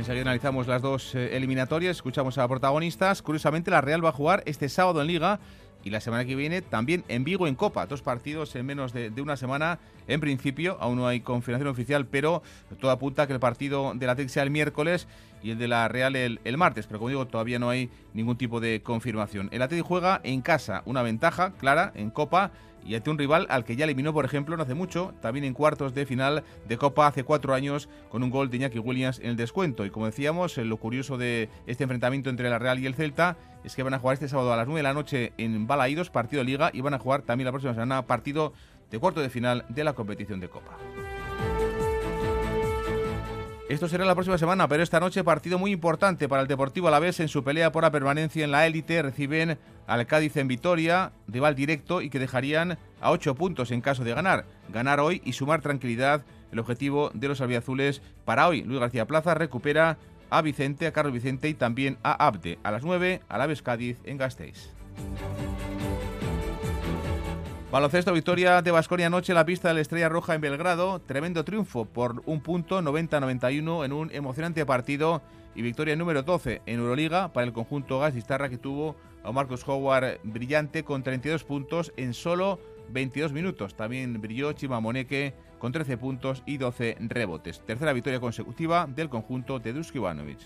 Enseguida analizamos las dos eh, eliminatorias, escuchamos a protagonistas. Curiosamente, la Real va a jugar este sábado en Liga y la semana que viene también en Vigo en Copa. Dos partidos en menos de, una semana. En principio, aún no hay confirmación oficial, pero todo apunta a que el partido de la TEC sea el miércoles y el de la Real el, martes. Pero como digo, todavía no hay ningún tipo de confirmación. El Atlético juega en casa, una ventaja clara en Copa y ante un rival al que ya eliminó, por ejemplo, no hace mucho, también en cuartos de final de Copa hace cuatro años, con un gol de Iñaki Williams en el descuento. Y como decíamos, lo curioso de este enfrentamiento entre la Real y el Celta es que van a jugar este sábado a las 9 de la noche en Balaídos, partido de Liga, y van a jugar también la próxima semana partido de cuarto de final de la competición de Copa. Esto será la próxima semana, pero esta noche partido muy importante para el Deportivo Alavés en su pelea por la permanencia en la élite. Reciben al Cádiz en Vitoria, rival directo y que dejarían a ocho puntos en caso de ganar. Ganar hoy y sumar tranquilidad, el objetivo de los albiazules para hoy. Luis García Plaza recupera a Vicente, a Carlos Vicente y también a Abde. A las 9, Alaves Cádiz en Gasteiz. Baloncesto, victoria de Basconia anoche en la pista de la Estrella Roja en Belgrado. Tremendo triunfo por un punto, 90-91 en un emocionante partido. Y victoria número 12 en Euroliga para el conjunto Gasistarra que tuvo a Marcus Howard brillante con 32 puntos en solo 22 minutos. También brilló Chima Moneke con 13 puntos y 12 rebotes. Tercera victoria consecutiva del conjunto de Dusk Ivanovic.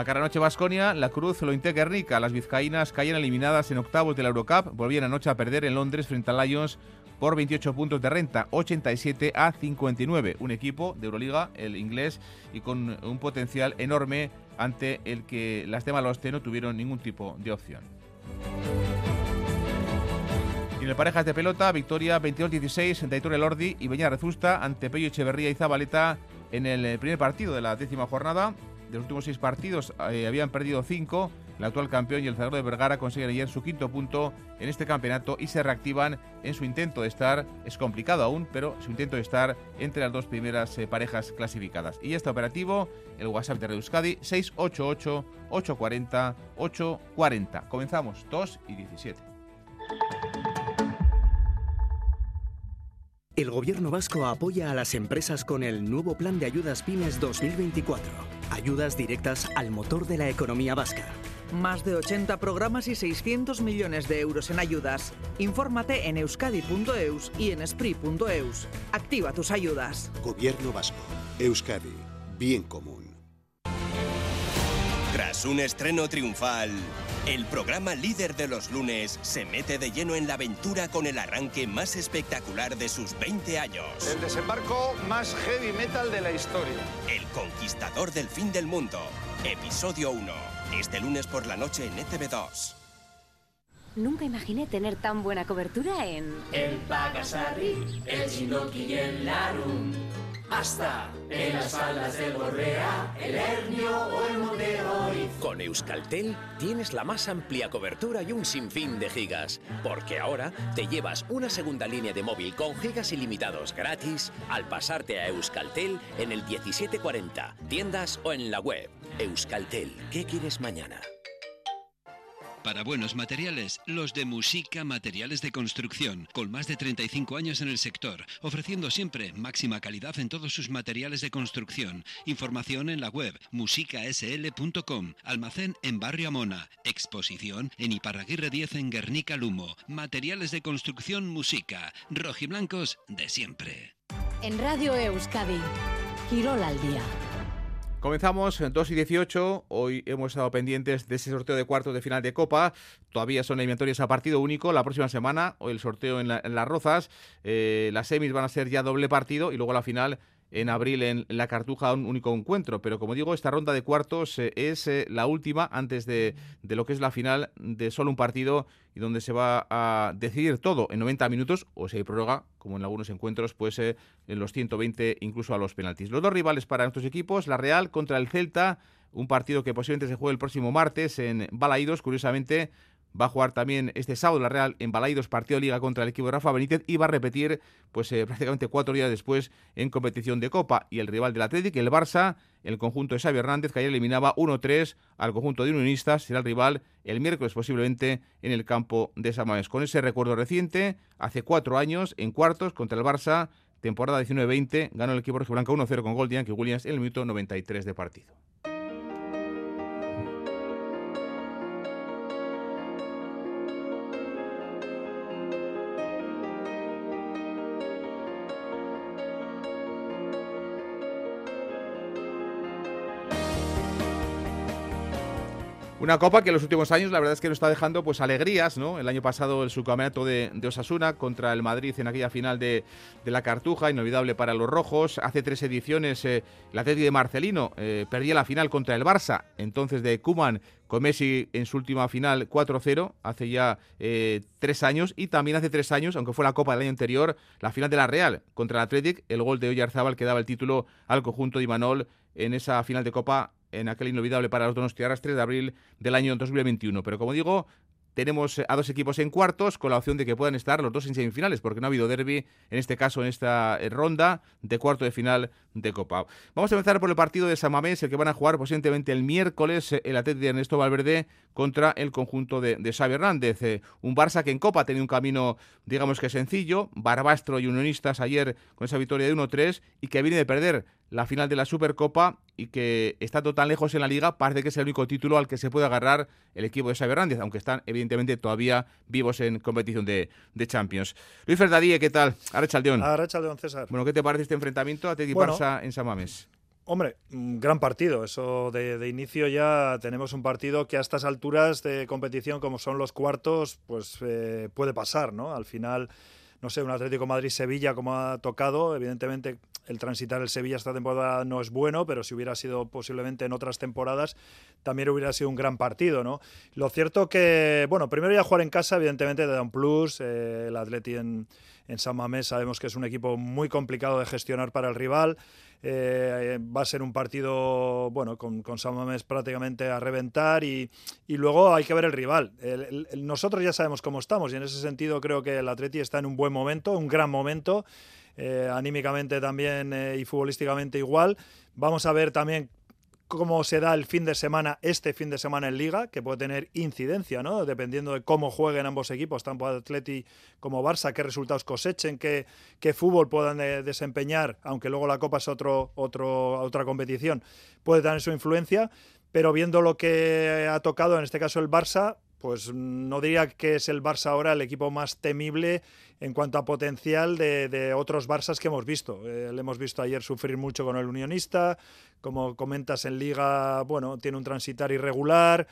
La Caranoche Basconia, la Cruz lo Guernica. Las vizcaínas caían eliminadas en octavos de la Eurocup. Volvían anoche a perder en Londres frente a Lions por 28 puntos de renta, 87 a 59. Un equipo de Euroliga, el inglés, y con un potencial enorme ante el que las de Maloste no tuvieron ningún tipo de opción. Y en el parejas de pelota, victoria 22-16 entre Aitor Elordi y Beña Rezusta ante Pello Echeverría y Zabaleta en el primer partido de la décima jornada de los últimos seis partidos eh, habían perdido cinco. El actual campeón y el Zagro de Vergara consiguen ayer su quinto punto en este campeonato y se reactivan en su intento de estar, es complicado aún, pero su intento de estar entre las dos primeras eh, parejas clasificadas. Y este operativo, el WhatsApp de Euskadi, 688-840-840. Comenzamos, 2 y 17. El gobierno vasco apoya a las empresas con el nuevo Plan de Ayudas Pymes 2024 Ayudas directas al motor de la economía vasca. Más de 80 programas y 600 millones de euros en ayudas. Infórmate en euskadi.eus y en esprit.eus. Activa tus ayudas. Gobierno vasco. Euskadi. Bien común. Tras un estreno triunfal, el programa líder de los lunes se mete de lleno en la aventura con el arranque más espectacular de sus 20 años. El desembarco más heavy metal de la historia. El conquistador del fin del mundo. Episodio 1. Este lunes por la noche en ETV2. Nunca imaginé tener tan buena cobertura en... El Pagasarri, el Chinoki y el Larum hasta en las faldas del Borrea, el Hernio o el Monte Con Euskaltel tienes la más amplia cobertura y un sinfín de gigas, porque ahora te llevas una segunda línea de móvil con gigas ilimitados gratis al pasarte a Euskaltel en el 1740, tiendas o en la web. Euskaltel, ¿qué quieres mañana? Para buenos materiales, los de Musica Materiales de Construcción, con más de 35 años en el sector, ofreciendo siempre máxima calidad en todos sus materiales de construcción. Información en la web musicasl.com, almacén en Barrio Amona, exposición en Iparraguirre 10 en Guernica Lumo, materiales de construcción Musica, rojiblancos de siempre. En Radio Euskadi, Quirol al día. Comenzamos 2 y 18. Hoy hemos estado pendientes de ese sorteo de cuartos de final de Copa. Todavía son eliminatorias a partido único. La próxima semana, hoy el sorteo en, las Rozas. Eh, las semis van a ser ya doble partido y luego la final en abril en la Cartuja un único encuentro. Pero como digo, esta ronda de cuartos eh, es eh, la última antes de, de, lo que es la final de solo un partido y donde se va a decidir todo en 90 minutos o si hay prórroga, como en algunos encuentros, pues eh, en los 120 incluso a los penaltis. Los dos rivales para estos equipos, la Real contra el Celta, un partido que posiblemente se juegue el próximo martes en Balaídos, curiosamente Va a jugar también este sábado la Real en Balaidos, partido Liga contra el equipo de Rafa Benítez y va a repetir pues eh, prácticamente cuatro días después en competición de Copa. Y el rival del Atlético, el Barça, el conjunto de Xavi Hernández, que ayer eliminaba 1-3 al conjunto de Unionistas, será el rival el miércoles posiblemente en el campo de Samamés. Con ese recuerdo reciente, hace cuatro años, en cuartos contra el Barça, temporada 19-20, ganó el equipo rojiblanco 1-0 con gol de Yankee Williams en el minuto 93 de partido. Una copa que en los últimos años la verdad es que nos está dejando pues alegrías, ¿no? El año pasado el subcampeonato de, Osasuna contra el Madrid en aquella final de, la Cartuja, inolvidable para los rojos. Hace tres ediciones eh, el de Marcelino eh, perdía la final contra el Barça, entonces de Kuman con Messi en su última final 4-0, hace ya eh, tres años. Y también hace tres años, aunque fue la Copa del año anterior, la final de la Real contra el Athletic, el gol de Oyarzábal que daba el título al conjunto de Imanol en esa final de Copa en aquel inolvidable para los Donostiarras 3 de abril del año 2021. Pero como digo, tenemos a dos equipos en cuartos con la opción de que puedan estar los dos en semifinales, porque no ha habido derby, en este caso, en esta eh, ronda de cuarto de final de Copa. Vamos a empezar por el partido de San Mamés, el que van a jugar posiblemente el miércoles eh, el Atlético de Ernesto Valverde contra el conjunto de, de Xavi Hernández. Eh, un Barça que en Copa ha tenido un camino, digamos que sencillo, Barbastro y Unionistas ayer con esa victoria de 1-3 y que viene de perder la final de la Supercopa y que está tan lejos en la liga, parece que es el único título al que se puede agarrar el equipo de Xavi Hernández, aunque están evidentemente todavía vivos en competición de, Champions. Luis Ferdadí, ¿qué tal? Arrechaldeón. Arrechaldeón, César. Bueno, ¿qué te parece este enfrentamiento a Teddy Barça en San Mamés? Hombre, un gran partido. Eso de, inicio ya tenemos un partido que a estas alturas de competición, como son los cuartos, pues eh, puede pasar, ¿no? Al final no sé, un Atlético Madrid-Sevilla como ha tocado. Evidentemente, el transitar el Sevilla esta temporada no es bueno, pero si hubiera sido posiblemente en otras temporadas, también hubiera sido un gran partido, ¿no? Lo cierto que, bueno, primero ya jugar en casa, evidentemente, te da un plus. Eh, el Atleti en, en San Mamés sabemos que es un equipo muy complicado de gestionar para el rival. Eh, va a ser un partido, bueno, con, San Mamés prácticamente a reventar y, luego hay que ver el rival. nosotros ya sabemos cómo estamos y en ese sentido creo que el Atleti está en un buen momento, un gran momento. Eh, anímicamente también eh, y futbolísticamente igual. Vamos a ver también cómo se da el fin de semana, este fin de semana en Liga, que puede tener incidencia, ¿no? Dependiendo de cómo jueguen ambos equipos, tanto Atleti como Barça, qué resultados cosechen, qué, qué fútbol puedan desempeñar, aunque luego la Copa es otro, otro, otra competición, puede tener su influencia. Pero viendo lo que ha tocado, en este caso el Barça, pues no diría que es el Barça ahora el equipo más temible en cuanto a potencial de, otros Barças que hemos visto. Eh, le hemos visto ayer sufrir mucho con el Unionista, como comentas en Liga, bueno, tiene un transitar irregular,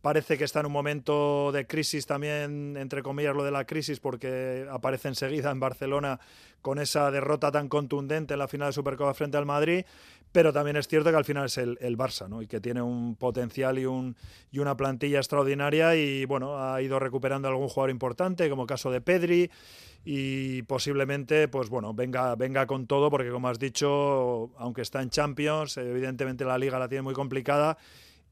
parece que está en un momento de crisis también, entre comillas lo de la crisis, porque aparece enseguida en Barcelona con esa derrota tan contundente en la final de Supercopa frente al Madrid, pero también es cierto que al final es el, el Barça, ¿no? Y que tiene un potencial y, un, y una plantilla extraordinaria y, bueno, ha ido recuperando algún jugador importante, como el caso de Pedri, y posiblemente, pues bueno, venga, venga con todo, porque como has dicho, aunque está en Champions, evidentemente la liga la tiene muy complicada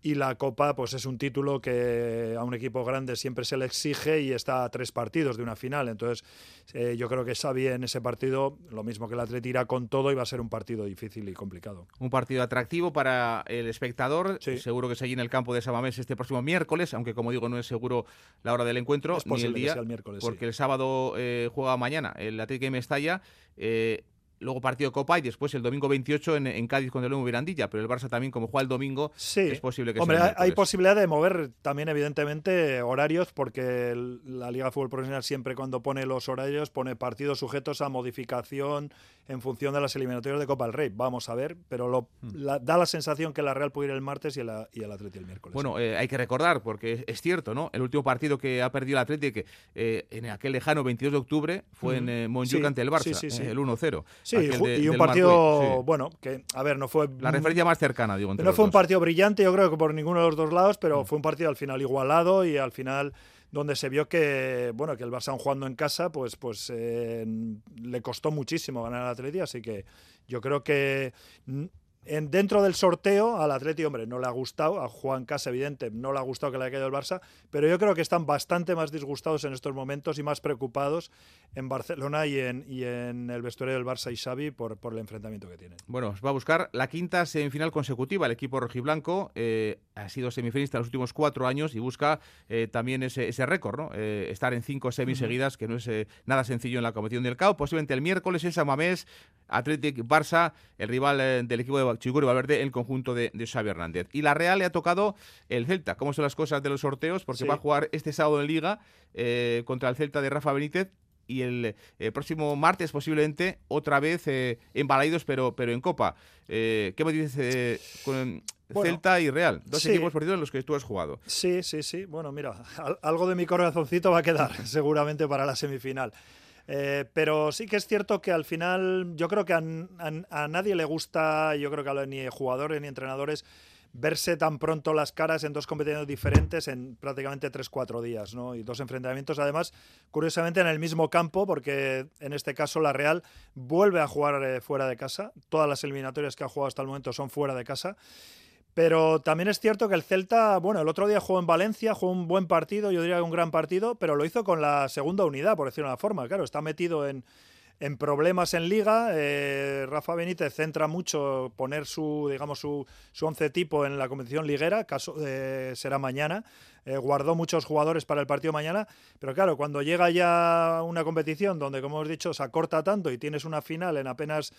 y la Copa pues es un título que a un equipo grande siempre se le exige y está a tres partidos de una final. Entonces eh, yo creo que Xavi en ese partido, lo mismo que el Atleti irá con todo y va a ser un partido difícil y complicado. Un partido atractivo para el espectador. Seguro que se en el campo de Sabamés este próximo miércoles, aunque como digo no es seguro la hora del encuentro ni el día, miércoles, porque el sábado eh, juega mañana el Atlético de Mestalla. Eh, luego partido de Copa y después el domingo 28 en, en Cádiz con el Lomo Mirandilla, pero el Barça también, como juega el domingo, es posible que Hombre, hay posibilidad de mover también, evidentemente, horarios, porque la Liga de Fútbol Profesional siempre cuando pone los horarios pone partidos sujetos a modificación en función de las eliminatorias de Copa del Rey. Vamos a ver, pero lo, hmm. da la sensación que la Real puede ir el martes y el, y el Atleti el miércoles. Bueno, eh, hay que recordar, porque es cierto, ¿no? El último partido que ha perdido el Atleti, que eh, en aquel lejano 22 de octubre, fue en eh, Montjuic ante el Barça, el 1-0. Sí, y un partido, bueno, que, a ver, no fue... La referencia más cercana, digo. no fue un partido brillante, yo creo que por ninguno de los dos lados, pero mm. fue un partido al final igualado y al final donde se vio que bueno que el Barça jugando en casa pues pues eh, le costó muchísimo ganar al Atleti así que yo creo que En, dentro del sorteo, al Atleti, hombre, no le ha gustado, a Juan Casa, evidente, no le ha gustado que le haya caído el Barça, pero yo creo que están bastante más disgustados en estos momentos y más preocupados en Barcelona y en, el vestuario del Barça y Xavi por, el enfrentamiento que tienen. Bueno, va a buscar la quinta semifinal consecutiva. El equipo rojiblanco eh, ha sido semifinalista en los últimos cuatro años y busca eh, también ese, ese récord, ¿no? Eh, estar en cinco semis seguidas, que no es nada sencillo en la competición del CAO. Posiblemente el miércoles en San Mamés, Athletic Barça, el rival del equipo de Chigur y Valverde, el conjunto de, de, Xavi Hernández. Y la Real le ha tocado el Celta. ¿Cómo son las cosas de los sorteos? Porque va a jugar este sábado en Liga eh, contra el Celta de Rafa Benítez y el eh, próximo martes posiblemente otra vez eh, en pero, pero en Copa. Eh, ¿Qué me dices con Celta y Real? Dos equipos perdidos en los que tú has jugado. Sí, sí, sí. Bueno, mira, algo de mi corazoncito va a quedar seguramente para la semifinal. Eh, pero sí que es cierto que al final yo creo que a, nadie le gusta, yo creo que ni jugadores ni entrenadores, verse tan pronto las caras en dos competiciones diferentes en prácticamente 3-4 días, ¿no? Y dos enfrentamientos, además, curiosamente en el mismo campo, porque en este caso la Real vuelve a jugar eh, fuera de casa. Todas las eliminatorias que ha jugado hasta el momento son fuera de casa. Pero también es cierto que el Celta, bueno, el otro día jugó en Valencia, jugó un buen partido, yo diría un gran partido, pero lo hizo con la segunda unidad, por decirlo de una forma. Claro, está metido en, en problemas en liga. Eh, Rafa Benítez centra mucho poner su, digamos, su, su once tipo en la competición liguera, caso eh, será mañana. Eh, guardó muchos jugadores para el partido mañana, pero claro, cuando llega ya una competición donde, como hemos dicho, se acorta tanto y tienes una final en apenas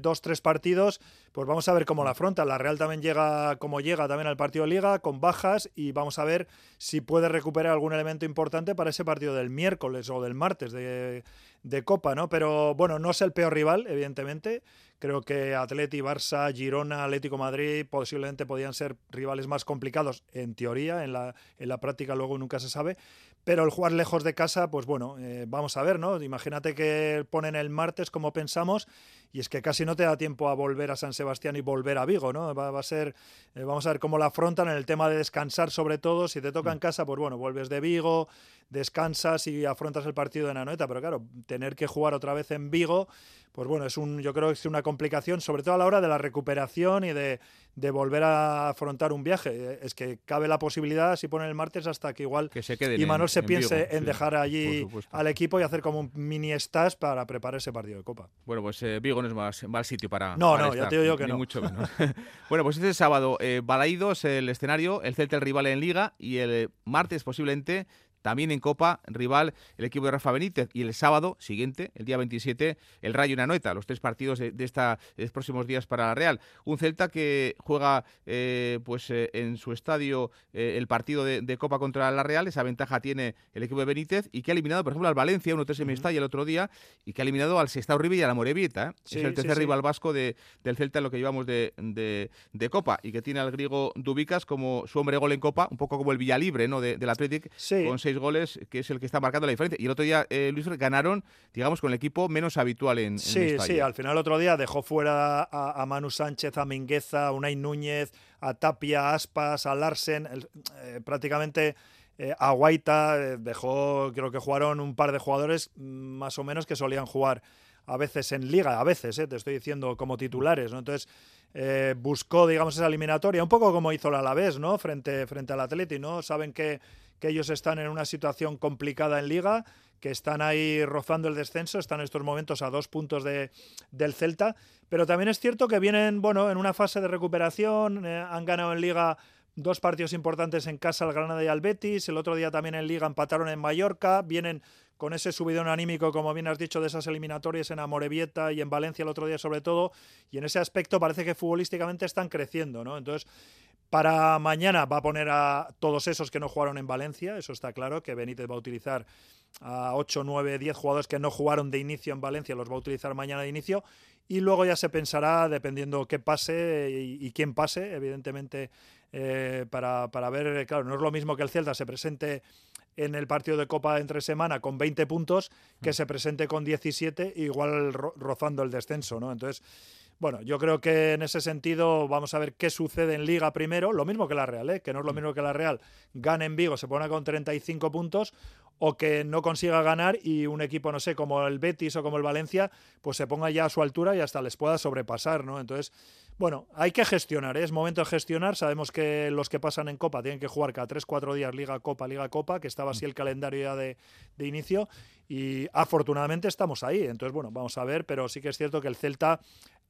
dos, tres partidos, pues vamos a ver cómo la afronta. La Real también llega como llega también al partido liga, con bajas, y vamos a ver si puede recuperar algún elemento importante para ese partido del miércoles o del martes de, de Copa, ¿no? Pero bueno, no es el peor rival, evidentemente. Creo que Atleti, Barça, Girona, Atlético Madrid posiblemente podían ser rivales más complicados en teoría, en la, en la práctica luego nunca se sabe. Pero el jugar lejos de casa, pues bueno, eh, vamos a ver, ¿no? Imagínate que ponen el martes como pensamos y es que casi no te da tiempo a volver a San Sebastián y volver a Vigo, ¿no? Va, a ser, eh, vamos a ver cómo la afrontan en el tema de descansar sobre todo. Si te toca en mm. casa, pues bueno, vuelves de Vigo, descansas y afrontas el partido de Nanoeta, pero claro, tener que jugar otra vez en Vigo, pues bueno, es un, yo creo que es una complicación, sobre todo a la hora de la recuperación y de, de volver a afrontar un viaje. Es que cabe la posibilidad, si ponen el martes, hasta que igual que se y Manuel se piense en dejar allí al equipo y hacer como un mini stas para preparar ese partido de Copa. Bueno, pues eh, Vigo no es más mal sitio para. No, no, ya te digo yo que no. Mucho menos. bueno, pues este sábado, eh, Balaídos, el escenario, el Celta el rival en Liga y el eh, martes posiblemente también en Copa, rival el equipo de Rafa Benítez. Y el sábado siguiente, el día 27, el Rayo y Nanoeta, los tres partidos de, estos próximos días para la Real. Un Celta que juega eh, pues eh, en su estadio eh, el partido de, Copa contra la Real. Esa ventaja tiene el equipo de Benítez y que ha eliminado, por ejemplo, al Valencia, 1-3 en Mestalla el otro día, y que ha eliminado al Sestao Uribe y a la Morevieta. es el tercer rival vasco de, del Celta en lo que llevamos de, de, Copa y que tiene al griego Dubicas como su hombre gol en Copa, un poco como el Villalibre ¿no? del Athletic, con seis goles, que es el que está marcando la diferencia. Y el otro día, eh, Luis, ganaron, digamos, con el equipo menos habitual en, Sí, sí, al final el otro día dejó fuera a, Manu Sánchez, a Mingueza, a Unai Núñez, a Tapia, a Aspas, a Larsen, eh, prácticamente... Eh, a Guaita dejó, creo que jugaron un par de jugadores mm, más o menos que solían jugar a veces en liga, a veces, te estoy diciendo como titulares, ¿no? Entonces, buscó, digamos, esa eliminatoria, un poco como hizo el Alavés, ¿no? Frente, frente al Atleti, ¿no? Saben que que ellos están en una situación complicada en liga, que están ahí rozando el descenso, están en estos momentos a dos puntos de, del Celta, pero también es cierto que vienen, bueno, en una fase de recuperación, eh, han ganado en liga dos partidos importantes en casa al Granada y al Betis, el otro día también en liga empataron en Mallorca, vienen con ese subidón anímico, como bien has dicho, de esas eliminatorias en Amorebieta y en Valencia el otro día sobre todo, y en ese aspecto parece que futbolísticamente están creciendo, ¿no? Entonces, para mañana va a poner a todos esos que no jugaron en Valencia, eso está claro, que Benítez va a utilizar a 8, 9, 10 jugadores que no jugaron de inicio en Valencia, los va a utilizar mañana de inicio, y luego ya se pensará, dependiendo qué pase y, quién pase, evidentemente, eh, para, para, ver, claro, no es lo mismo que el Celta se presente en el partido de Copa entre semana con 20 puntos que mm. se presente con 17, igual rozando el descenso, ¿no? Entonces bueno, yo creo que en ese sentido vamos a ver qué sucede en Liga primero, lo mismo que la Real, ¿eh? que no es lo mm. mismo que la Real gane en Vigo, se pone con 35 puntos, o que no consiga ganar y un equipo, no sé, como el Betis o como el Valencia, pues se ponga ya a su altura y hasta les pueda sobrepasar, ¿no? Entonces, Bueno, hay que gestionar, ¿eh? es momento de gestionar. Sabemos que los que pasan en Copa tienen que jugar cada 3-4 días Liga Copa, Liga Copa, que estaba así el calendario ya de, de, inicio. Y afortunadamente estamos ahí. Entonces, bueno, vamos a ver, pero sí que es cierto que el Celta,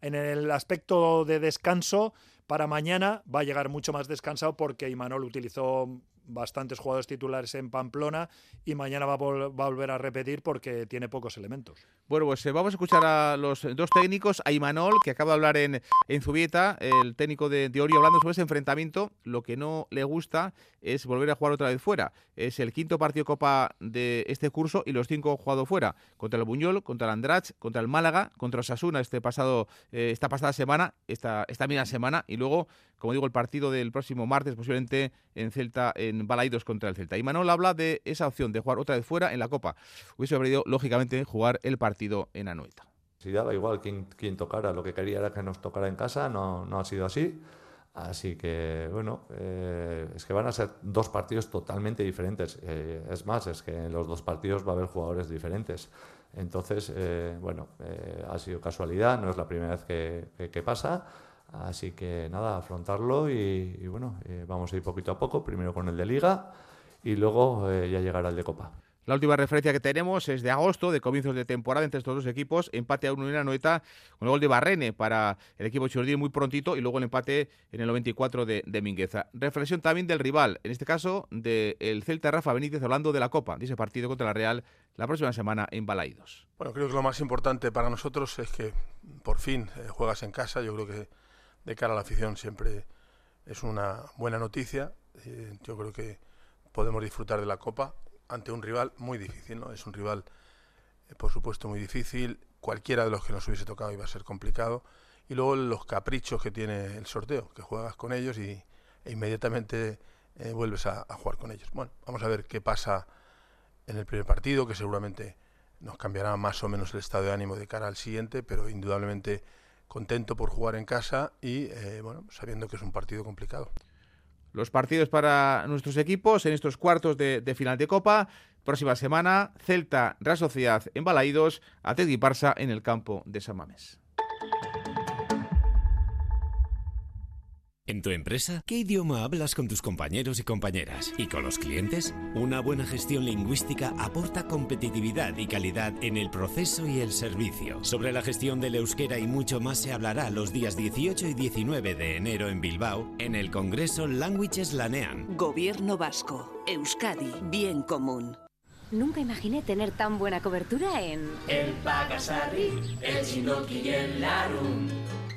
en el aspecto de descanso, para mañana va a llegar mucho más descansado porque Imanol utilizó bastantes jugadores titulares en Pamplona y mañana va a, volver a repetir porque tiene pocos elementos. Bueno, pues eh, vamos a escuchar a los dos técnicos, a Imanol, que acaba de hablar en, en Zubieta, el técnico de, de Ori, hablando sobre ese enfrentamiento. Lo que no le gusta es volver a jugar otra vez fuera. Es el quinto partido de Copa de este curso y los cinco jugado fuera. Contra el Buñol, contra el Andrach, contra el Málaga, contra Osasuna este pasado, eh, esta pasada semana, esta, esta misma semana, y luego, como digo, el partido del próximo martes, posiblemente en Celta, en Balaidos contra el Celta. Y Manuel habla de esa opción de jugar otra vez fuera en la Copa. Hubiese preferido, lógicamente, jugar el partido en Anoeta. Si daba igual quién, quién tocara, lo que quería era que nos tocara en casa, no, no ha sido así. Así que, bueno, eh, es que van a ser dos partidos totalmente diferentes. Eh, es más, es que en los dos partidos va a haber jugadores diferentes. Entonces, eh, bueno, ha sido casualidad, no es la primera vez que, que, que pasa. Así que nada, afrontarlo y, y bueno, vamos a ir poquito a poco, primero con el de liga y luego ya llegará el de copa. La última referencia que tenemos es de agosto, de comienzos de temporada entre estos dos equipos. Empate a uno en la noeta con el gol de Barrene para el equipo Churdí muy prontito y luego el empate en el 94 de, de Mingueza. Reflexión también del rival, en este caso del Celta Rafa Benítez hablando de la Copa, de ese partido contra la Real la próxima semana en Balaidos. Bueno, creo que lo más importante para nosotros es que por fin eh, juegas en casa. Yo creo que de cara a la afición siempre es una buena noticia. Eh, yo creo que podemos disfrutar de la Copa ante un rival muy difícil, ¿no? Es un rival, eh, por supuesto, muy difícil. Cualquiera de los que nos hubiese tocado iba a ser complicado. Y luego los caprichos que tiene el sorteo, que juegas con ellos y, e inmediatamente eh, vuelves a, a, jugar con ellos. Bueno, vamos a ver qué pasa en el primer partido, que seguramente nos cambiará más o menos el estado de ánimo de cara al siguiente, pero indudablemente contento por jugar en casa y, eh, bueno, sabiendo que es un partido complicado los partidos para nuestros equipos en estos cuartos de, final de Copa. Próxima semana, Celta, Real Sociedad en Balaídos, Atleti Barça en el campo de San Mamés. ¿En tu empresa? ¿Qué idioma hablas con tus compañeros y compañeras? ¿Y con los clientes? Una buena gestión lingüística aporta competitividad y calidad en el proceso y el servicio. Sobre la gestión del euskera y mucho más se hablará los días 18 y 19 de enero en Bilbao, en el Congreso Languages Lanean. Gobierno Vasco. Euskadi. Bien común. Nunca imaginé tener tan buena cobertura en... El Pagasarri, el Chinoki y el Larum.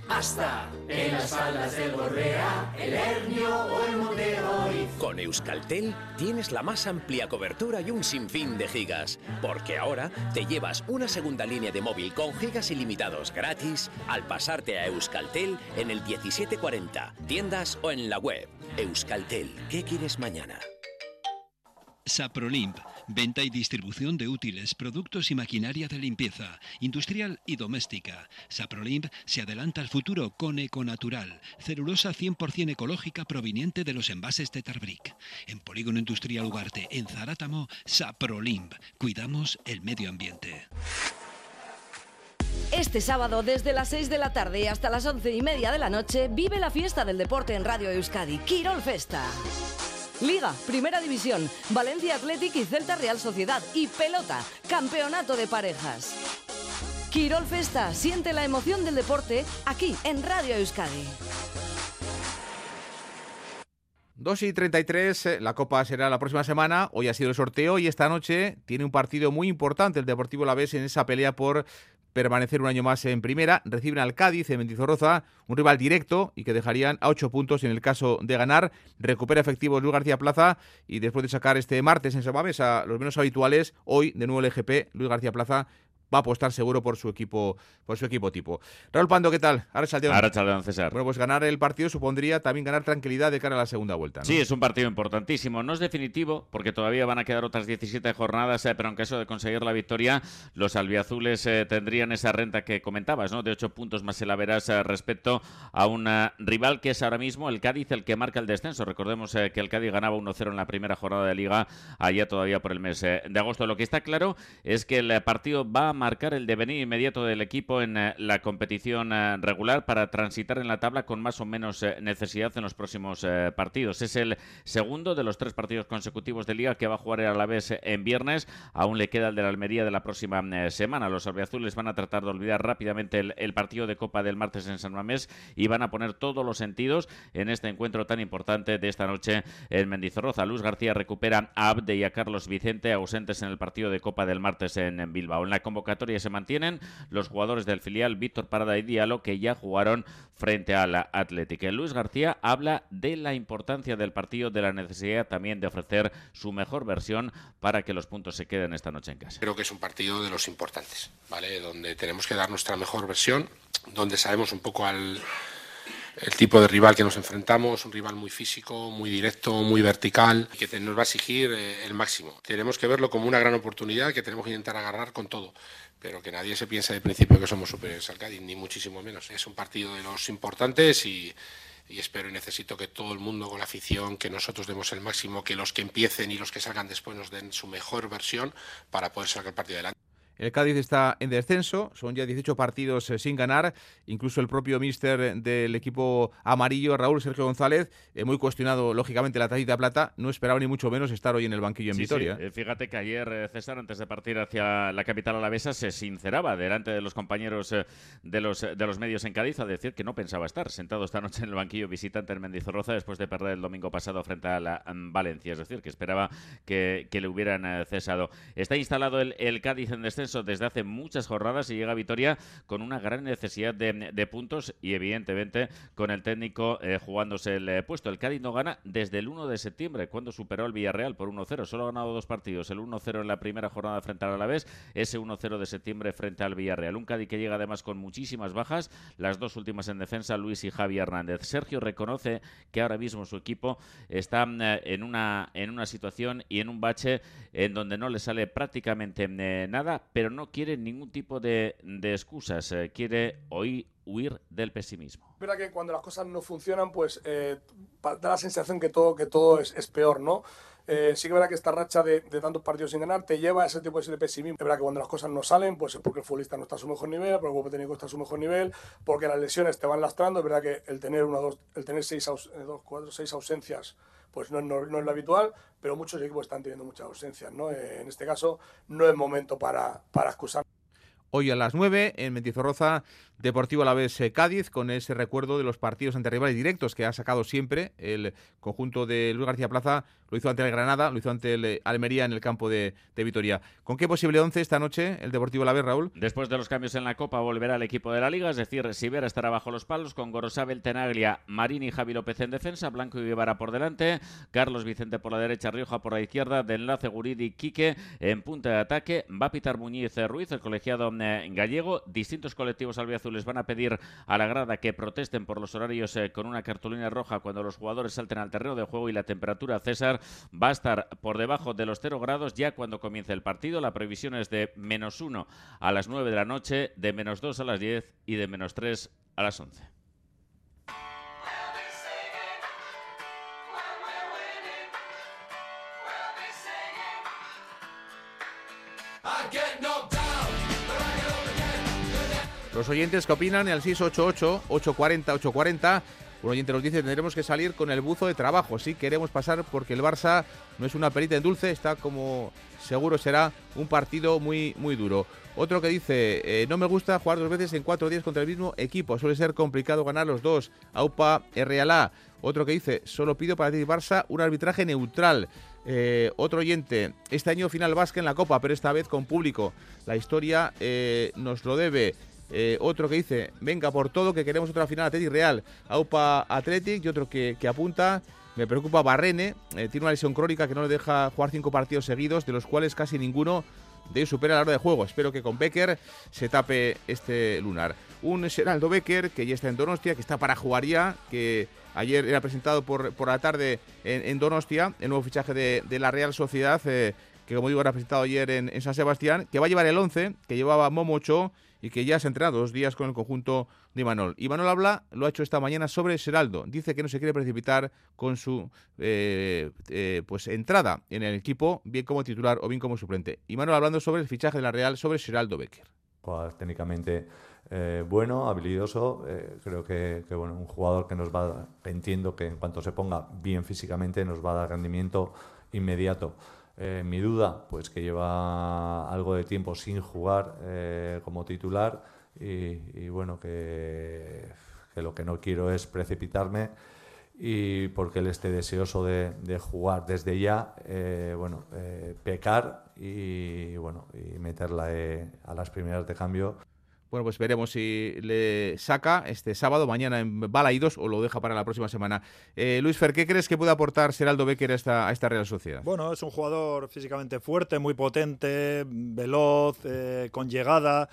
Hasta en las faldas del Borrea, el Hernio o el Monte Con Euskaltel tienes la más amplia cobertura y un sinfín de gigas, porque ahora te llevas una segunda línea de móvil con gigas ilimitados gratis al pasarte a Euskaltel en el 1740, tiendas o en la web. Euskaltel, ¿qué quieres mañana? Saprolimp, venta y distribución de útiles, productos y maquinaria de limpieza, industrial y doméstica. Saprolimp se adelanta al futuro con Econatural, celulosa 100% ecológica proveniente de los envases de Tarbric. En Polígono Industrial Ugarte, en Zarátamo, Saprolimp. Cuidamos el medio ambiente. Este sábado, desde las 6 de la tarde hasta las 11 y media de la noche, vive la fiesta del deporte en Radio Euskadi, Quirol Festa. Liga, Primera División, Valencia Athletic y Celta Real Sociedad. Y pelota, Campeonato de Parejas. Quirol Festa, siente la emoción del deporte aquí en Radio Euskadi. 2 y 33, eh, la Copa será la próxima semana. Hoy ha sido el sorteo y esta noche tiene un partido muy importante el Deportivo La Vez en esa pelea por permanecer un año más en primera. Reciben al Cádiz en Mendizorroza, un rival directo y que dejarían a ocho puntos en el caso de ganar. Recupera efectivos Luis García Plaza y después de sacar este martes en Samames a los menos habituales, hoy de nuevo el EGP, Luis García Plaza va a apostar seguro por su equipo por su equipo tipo. Raúl Pando, ¿qué tal? Ahora Chaldeón, César. Bueno, pues ganar el partido supondría también ganar tranquilidad de cara a la segunda vuelta. ¿no? Sí, es un partido importantísimo. No es definitivo, porque todavía van a quedar otras 17 jornadas, eh, pero en caso de conseguir la victoria, los albiazules eh, tendrían esa renta que comentabas, ¿no? De 8 puntos más la verás eh, respecto a un rival que es ahora mismo el Cádiz, el que marca el descenso. Recordemos eh, que el Cádiz ganaba 1-0 en la primera jornada de Liga, allá todavía por el mes de agosto. Lo que está claro es que el partido va a marcar el devenir inmediato del equipo en eh, la competición eh, regular para transitar en la tabla con más o menos necesidad en los próximos partidos. Es el segundo de los tres partidos consecutivos de liga que va a jugar a la vez en viernes. Aún le queda el de la Almería de la próxima semana. Los albiazules van a tratar de olvidar rápidamente el, partido de Copa del martes en San Mamés y van a poner todos los sentidos en este encuentro tan importante de esta noche en Mendizorroza. Luis García recupera a Abde y a Carlos Vicente ausentes en el partido de Copa del martes en, Bilbao. En la convocatoria se mantienen los jugadores del filial Víctor Parada y Diallo que ya jugaron frente al Atlético. Luis García habla de la importancia del partido, de la necesidad también de ofrecer su mejor versión para que los puntos se queden esta noche en casa. Creo que es un partido de los importantes, ¿vale? Donde tenemos que dar nuestra mejor versión, donde sabemos un poco al el tipo de rival que nos enfrentamos, un rival muy físico, muy directo, muy vertical, que nos va a exigir eh, el máximo. Tenemos que verlo como una gran oportunidad que tenemos que intentar agarrar con todo, pero que nadie se piense de principio que somos superiores al Cádiz, ni muchísimo menos. Es un partido de los importantes y, y espero y necesito que todo el mundo con la afición, que nosotros demos el máximo, que los que empiecen y los que salgan después nos den su mejor versión para poder sacar el partido adelante. El Cádiz está en descenso, son ya 18 partidos eh, sin ganar. Incluso el propio míster del equipo amarillo, Raúl Sergio González, eh, muy cuestionado, lógicamente, la tacita plata, no esperaba ni mucho menos estar hoy en el banquillo en Vitoria. Sí. Fíjate que ayer César, antes de partir hacia la capital alavesa, se sinceraba delante de los compañeros de los, de los medios en Cádiz a decir que no pensaba estar sentado esta noche en el banquillo visitante en Mendizorroza después de perder el domingo pasado frente a la Valencia. Es decir, que esperaba que, le hubieran cesado. Está instalado el, el Cádiz en descenso desde hace muchas jornadas y llega a Vitoria con una gran necesidad de, puntos y evidentemente con el técnico eh, jugándose el eh, puesto. El Cádiz no gana desde el 1 de septiembre cuando superó al Villarreal por 1-0. Solo ha ganado dos partidos, el 1-0 en la primera jornada frente al Alavés, ese 1-0 de septiembre frente al Villarreal. Un Cádiz que llega además con muchísimas bajas, las dos últimas en defensa, Luis y Javi Hernández. Sergio reconoce que ahora mismo su equipo está eh, en una, en una situación y en un bache en donde no le sale prácticamente nada, pero no quiere ningún tipo de, excusas, eh, quiere oír, huir del pesimismo. Es verdad que cuando las cosas no funcionan, pues eh, da la sensación que todo, que todo es, peor, ¿no? Eh, sí que verdad que esta racha de, tantos partidos sin ganar te lleva a ese tipo de pesimismo. Es verdad que cuando las cosas no salen, pues es porque el futbolista no está a su mejor nivel, porque el grupo técnico está a su mejor nivel, porque las lesiones te van lastrando. Es verdad que el tener, una, dos, el tener seis, dos, cuatro, seis ausencias pues no, no, es lo habitual, pero muchos equipos están teniendo muchas ausencias. ¿no? en este caso, no es momento para, para excusar. Hoy a las 9 en Mentizorroza, Deportivo a la vez eh, Cádiz, con ese recuerdo de los partidos ante rivales directos que ha sacado siempre el conjunto de Luis García Plaza. Lo hizo ante el Granada, lo hizo ante el eh, Almería en el campo de, Vitoria. ¿Con qué posible once esta noche el Deportivo a la vez, Raúl? Después de los cambios en la Copa, volverá el equipo de la Liga, es decir, Sivera estará bajo los palos con Gorosabel, Tenaglia, Marini y Javi López en defensa, Blanco y Guevara por delante, Carlos Vicente por la derecha, Rioja por la izquierda, de enlace Guridi Quique en punta de ataque, va a pitar Muñiz Ruiz, el colegiado eh, gallego. Distintos colectivos albiazules van a pedir a la grada que protesten por los horarios eh, con una cartulina roja cuando los jugadores salten al terreno de juego y la temperatura, César, va a estar por debajo de los 0 grados ya cuando comience el partido. La previsión es de menos 1 a las 9 de la noche, de menos 2 a las 10 y de menos 3 a las 11. Los oyentes que opinan en el 688-840-840. Un oyente nos dice tendremos que salir con el buzo de trabajo. Sí, queremos pasar porque el Barça no es una perita en dulce, está como seguro será un partido muy, muy duro. Otro que dice, eh, no me gusta jugar dos veces en cuatro días contra el mismo equipo, suele ser complicado ganar los dos. AUPA RLA. Otro que dice, solo pido para ti Barça un arbitraje neutral. Eh, otro oyente, este año final vasca en la Copa, pero esta vez con público. La historia eh, nos lo debe. Eh, otro que dice, venga por todo, que queremos otra final Athletic Real, AUPA Athletic, y otro que, apunta, me preocupa Barrene, eh, tiene una lesión crónica que no le deja jugar cinco partidos seguidos, de los cuales casi ninguno de supera la hora de juego. Espero que con Becker se tape este lunar. Un Geraldo Becker que ya está en Donostia, que está para jugar ya, que ayer era presentado por, por la tarde en, Donostia, el nuevo fichaje de, la Real Sociedad. Eh, que como digo era presentado ayer en, en San Sebastián, que va a llevar el 11 que llevaba Momocho y que ya se ha entrenado dos días con el conjunto de Imanol. Imanol habla, lo ha hecho esta mañana sobre Seraldo. Dice que no se quiere precipitar con su eh, eh, pues entrada en el equipo, bien como titular o bien como suplente. Imanol hablando sobre el fichaje de la Real sobre Seraldo Becker. Técnicamente eh, bueno, habilidoso. creo que, que, bueno, un jugador que nos va, entiendo que en cuanto se ponga bien físicamente, nos va a dar rendimiento inmediato. Eh, mi duda, pues que lleva algo de tiempo sin jugar eh, como titular y, bueno, que, lo que no quiero es precipitarme y porque él esté deseoso de, jugar desde ya, eh, bueno, pecar y, bueno, y meterla a las primeras de cambio bueno, pues veremos si le saca este sábado, mañana en Balaidos o lo deja para la próxima semana. Eh, Luis Fer, ¿qué crees que puede aportar Seraldo Becker a esta, a esta Real Sociedad? Bueno, es un jugador físicamente fuerte, muy potente, veloz, eh, con llegada.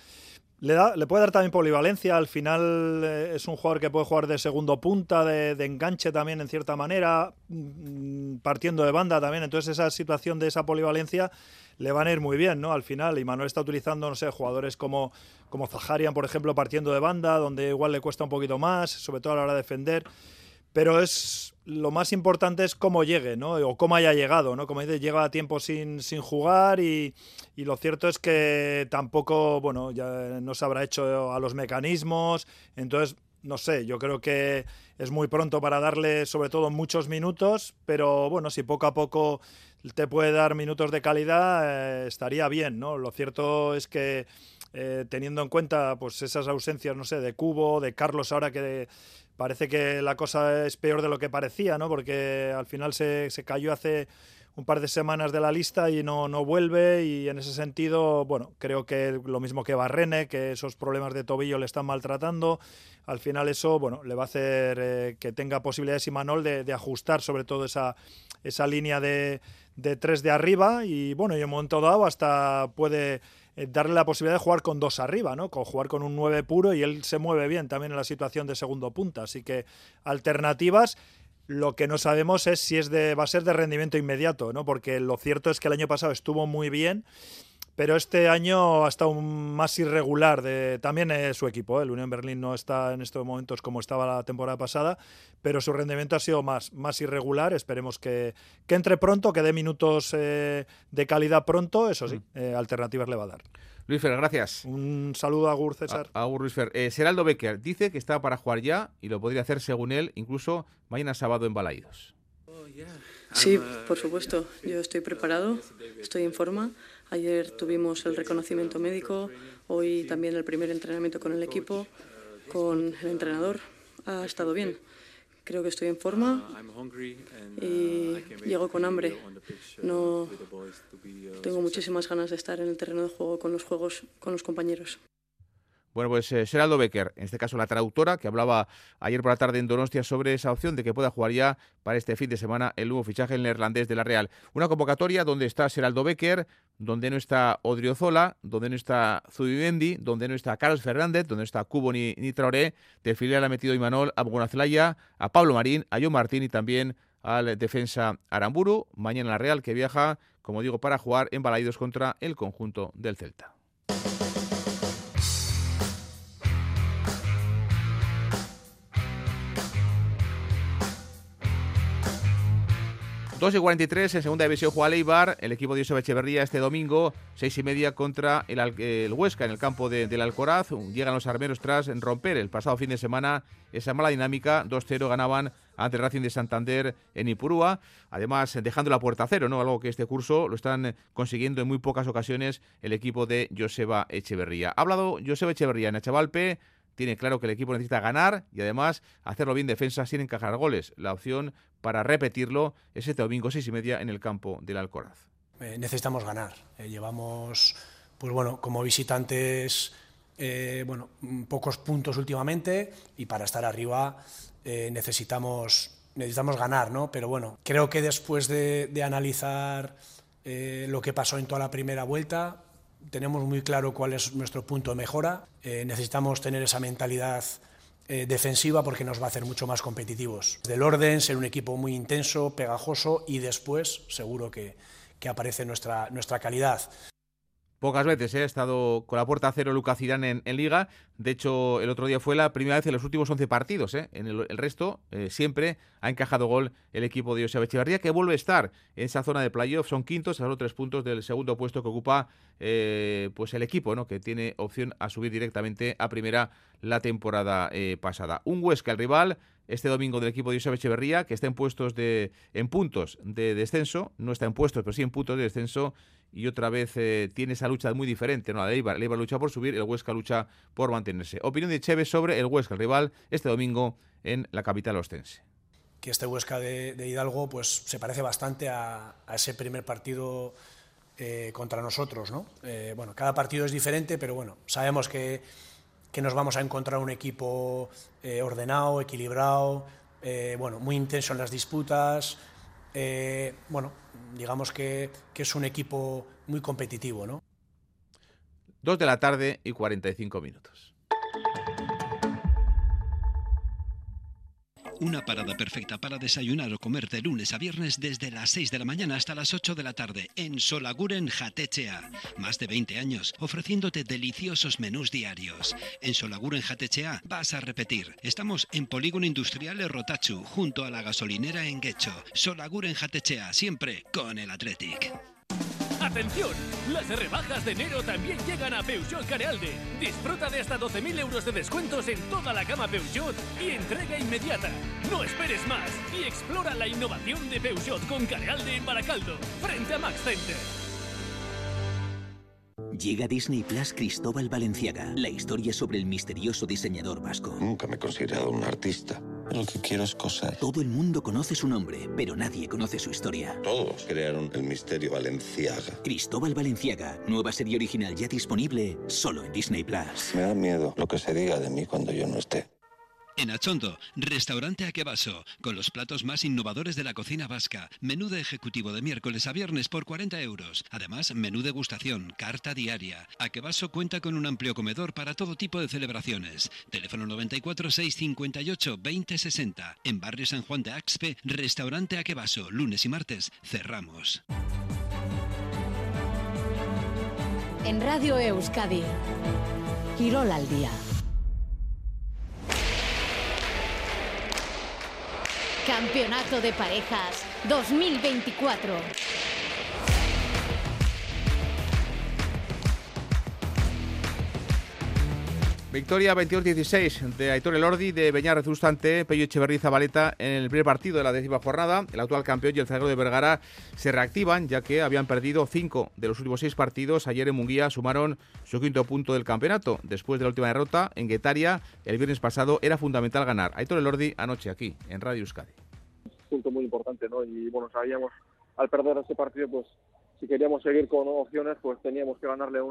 Le, da, le puede dar también polivalencia. Al final eh, es un jugador que puede jugar de segundo punta, de, enganche también en cierta manera, mm, partiendo de banda también. Entonces esa situación de esa polivalencia le van a ir muy bien, ¿no? Al final, y Manuel está utilizando, no sé, jugadores como, como Zaharian, por ejemplo, partiendo de banda, donde igual le cuesta un poquito más, sobre todo a la hora de defender. Pero es lo más importante es cómo llegue, ¿no? O cómo haya llegado, ¿no? Como dice, llega a tiempo sin, sin jugar y, y, lo cierto es que tampoco, bueno, ya no se habrá hecho a los mecanismos. Entonces, no sé, yo creo que es muy pronto para darle sobre todo muchos minutos, pero bueno, si poco a poco te puede dar minutos de calidad, eh, estaría bien, ¿no? Lo cierto es que eh, teniendo en cuenta pues esas ausencias, no sé, de Cubo, de Carlos ahora que parece que la cosa es peor de lo que parecía, ¿no? Porque al final se, se cayó hace un par de semanas de la lista y no, no vuelve y en ese sentido, bueno, creo que lo mismo que Barrene, que esos problemas de tobillo le están maltratando, al final eso, bueno, le va a hacer eh, que tenga posibilidades Imanol de, de ajustar sobre todo esa, esa línea de, de tres de arriba y bueno, y en un momento dado hasta puede eh, darle la posibilidad de jugar con dos arriba, ¿no? Con jugar con un 9 puro y él se mueve bien también en la situación de segundo punta. Así que alternativas lo que no sabemos es si es de, va a ser de rendimiento inmediato, ¿no? Porque lo cierto es que el año pasado estuvo muy bien, pero este año ha estado más irregular. De, también es su equipo, ¿eh? el Unión Berlín no está en estos momentos como estaba la temporada pasada, pero su rendimiento ha sido más, más irregular. Esperemos que, que entre pronto, que dé minutos eh, de calidad pronto, eso sí, mm. eh, alternativas le va a dar. Luis Fer, gracias. Un saludo a Agur César. A, Agur Luis Fer. Eh, Seraldo Becker dice que está para jugar ya y lo podría hacer, según él, incluso mañana sábado en Balaídos. Sí, por supuesto. Yo estoy preparado, estoy en forma. Ayer tuvimos el reconocimiento médico, hoy también el primer entrenamiento con el equipo, con el entrenador. Ha estado bien creo que estoy en forma y llego con hambre. No tengo muchísimas ganas de estar en el terreno de juego con los juegos con los compañeros. Bueno, pues eh, Seraldo Becker, en este caso la traductora, que hablaba ayer por la tarde en Donostia sobre esa opción de que pueda jugar ya para este fin de semana el nuevo fichaje en neerlandés de la Real. Una convocatoria donde está Seraldo Becker, donde no está Odriozola, donde no está Zubimendi, donde no está Carlos Fernández, donde no está Cubo ni, ni Traoré. Del filial ha metido Imanol a Bonacelaya, a Pablo Marín, a John Martín y también al defensa Aramburu. Mañana la Real que viaja, como digo, para jugar en Balaidos contra el conjunto del Celta. 2 y 43 en segunda división juega Leibar, el equipo de Joseba Echeverría este domingo, 6 y media contra el, Huesca en el campo del Alcoraz. Llegan los armeros tras romper el pasado fin de semana esa mala dinámica. 2-0 ganaban ante el Racing de Santander en Ipurúa. Además, dejando la puerta a cero, ¿no? Algo que este curso lo están consiguiendo en muy pocas ocasiones el equipo de Joseba Echeverría. Ha hablado Joseba Echeverría en Echavalpe tiene claro que el equipo necesita ganar y además hacerlo bien defensa sin encajar goles. La opción para repetirlo es este domingo seis y media en el campo del Alcoraz. Eh, necesitamos ganar. Eh, llevamos, pues bueno, como visitantes, eh, bueno, pocos puntos últimamente y para estar arriba necesitamos necesitamos ganar, ¿no? Pero bueno, creo que después de, de analizar lo que pasó en toda la primera vuelta, tenemos muy claro cuál es nuestro punto de mejora. Eh, necesitamos tener esa mentalidad eh, defensiva porque nos va a hacer mucho más competitivos. Del orden, ser un equipo muy intenso, pegajoso y después seguro que, que aparece nuestra, nuestra calidad. Pocas veces ¿eh? ha estado con la puerta a cero Lucas Zidane en, Liga. De hecho, el otro día fue la primera vez en los últimos 11 partidos. En el, resto, siempre ha encajado gol el equipo de José Echeverría, que vuelve a estar en esa zona de playoff. Son quintos, a los tres puntos del segundo puesto que ocupa pues el equipo, ¿no? que tiene opción a subir directamente a primera la temporada pasada. Un Huesca, el rival, este domingo del equipo de José Echeverría, que está en puestos de en puntos de descenso, no está en puestos, pero sí en puntos de descenso y otra vez eh, tiene esa lucha muy diferente, ¿no? La Eibar, el lucha por subir, el Huesca lucha por mantenerse. Opinión de Cheve sobre el Huesca, el rival, este domingo en la capital ostense. Que este Huesca de, Hidalgo pues se parece bastante a, ese primer partido eh, contra nosotros, ¿no? Eh, bueno, cada partido es diferente, pero bueno, sabemos que, que nos vamos a encontrar un equipo ordenado, equilibrado, bueno, muy intenso en las disputas, bueno, digamos que, que, es un equipo muy competitivo. ¿no? Dos de la tarde y 45 minutos. Una parada perfecta para desayunar o comer de lunes a viernes desde las 6 de la mañana hasta las 8 de la tarde en Solaguren Jatechea. Más de 20 años ofreciéndote deliciosos menús diarios. En Solaguren Jatechea vas a repetir. Estamos en Polígono Industrial Rotachu, junto a la gasolinera en Guecho. Solaguren Jatechea, siempre con el Athletic. ¡Atención! Las rebajas de enero también llegan a Peugeot Carealde. Disfruta de hasta 12.000 euros de descuentos en toda la gama Peugeot y entrega inmediata. No esperes más y explora la innovación de Peugeot con Carealde en Baracaldo, frente a Max Center. Llega Disney Plus Cristóbal Valenciaga, la historia sobre el misterioso diseñador vasco. Nunca me he considerado un artista. Lo que quiero es coser. Todo el mundo conoce su nombre, pero nadie conoce su historia. Todos crearon el misterio Valenciaga. Cristóbal Valenciaga, nueva serie original ya disponible solo en Disney Plus. Me da miedo lo que se diga de mí cuando yo no esté. En Achondo, restaurante Aquevaso, con los platos más innovadores de la cocina vasca. Menú de ejecutivo de miércoles a viernes por 40 euros. Además, menú degustación, carta diaria. Aquevaso cuenta con un amplio comedor para todo tipo de celebraciones. Teléfono 94 658 2060. En Barrio San Juan de Axpe, restaurante Aquevaso, lunes y martes, cerramos. En Radio Euskadi, Quirol al día. Campeonato de Parejas 2024. Victoria 22-16 de Aitor Elordi de Beñar Rezustante, Pello Echeverri Zabaleta en el primer partido de la décima jornada. El actual campeón y el zaguero de Vergara se reactivan ya que habían perdido cinco de los últimos seis partidos. Ayer en Munguía sumaron su quinto punto del campeonato. Después de la última derrota en Guetaria el viernes pasado era fundamental ganar. Aitor Elordi anoche aquí en Radio Euskadi. Punto muy importante, ¿no? Y bueno, sabíamos al perder ese partido pues si queríamos seguir con opciones, pues teníamos que ganarle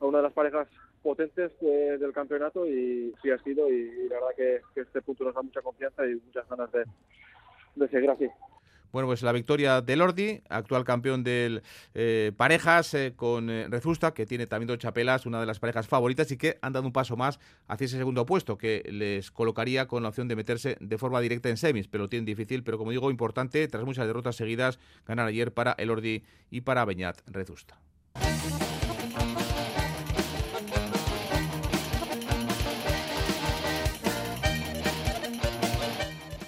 a, una de las parejas potentes del campeonato y sí ha sido y, la verdad que, este punto nos da mucha confianza y muchas ganas de, de seguir así. Bueno, pues la victoria de Lordi, actual campeón del eh, parejas eh, con eh, Rezusta, que tiene también dos chapelas, una de las parejas favoritas y que han dado un paso más hacia ese segundo puesto, que les colocaría con la opción de meterse de forma directa en semis, pero lo tienen difícil, pero como digo, importante, tras muchas derrotas seguidas, ganar ayer para Elordi y para Beñat Rezusta.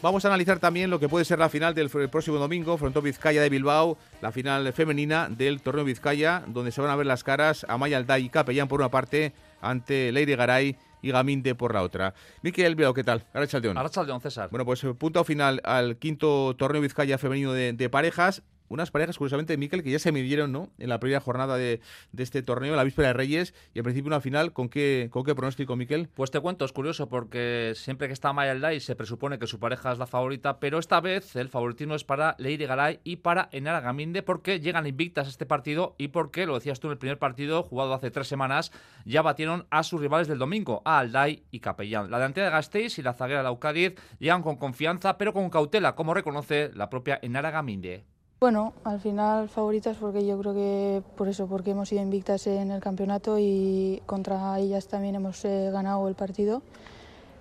Vamos a analizar también lo que puede ser la final del próximo domingo, Frontó Vizcaya de Bilbao, la final femenina del Torneo Vizcaya, donde se van a ver las caras a Maya Alday y Capellán por una parte, ante Leire Garay y Gaminde por la otra. Miquel Bilbao, ¿qué tal? Arrachaldeón. Arrachaldeón, César. Bueno, pues punto final al quinto Torneo Vizcaya femenino de parejas unas parejas, curiosamente, Miquel, que ya se midieron ¿no? en la primera jornada de, este torneo, la víspera de Reyes, y en principio una final, ¿con qué, con qué pronóstico, Miquel? Pues te cuento, es curioso, porque siempre que está Maya Lai se presupone que su pareja es la favorita, pero esta vez el favoritismo es para Leire Garay y para Enara Gaminde, porque llegan invictas a este partido y porque, lo decías tú en el primer partido, jugado hace tres semanas, ya batieron a sus rivales del domingo, a Alday y Capellán. La delantera de Gasteiz y la zaguera de Laucadiz llegan con confianza, pero con cautela, como reconoce la propia Enara Gaminde. Bueno, al final favoritas porque yo creo que por eso, porque hemos sido invictas en el campeonato y contra ellas también hemos eh, ganado el partido.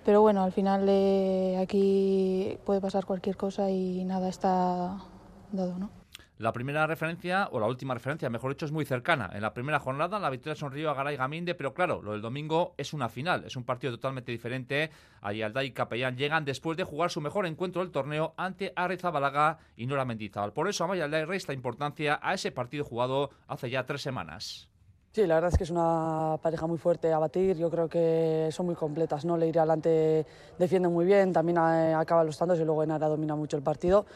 Pero bueno, al final eh, aquí puede pasar cualquier cosa y nada está dado, ¿no? La primera referencia, o la última referencia, mejor dicho, es muy cercana. En la primera jornada la victoria sonrió a Garay Gaminde, pero claro, lo del domingo es una final, es un partido totalmente diferente. Ayalda y Capellán llegan después de jugar su mejor encuentro del torneo ante Arrizabalaga y Nora Mendizábal. Por eso Amayalda resta importancia a ese partido jugado hace ya tres semanas. Sí, la verdad es que es una pareja muy fuerte a batir. Yo creo que son muy completas. ¿no? Leire adelante defiende muy bien, también eh, acaba los tantos y luego Enara domina mucho el partido.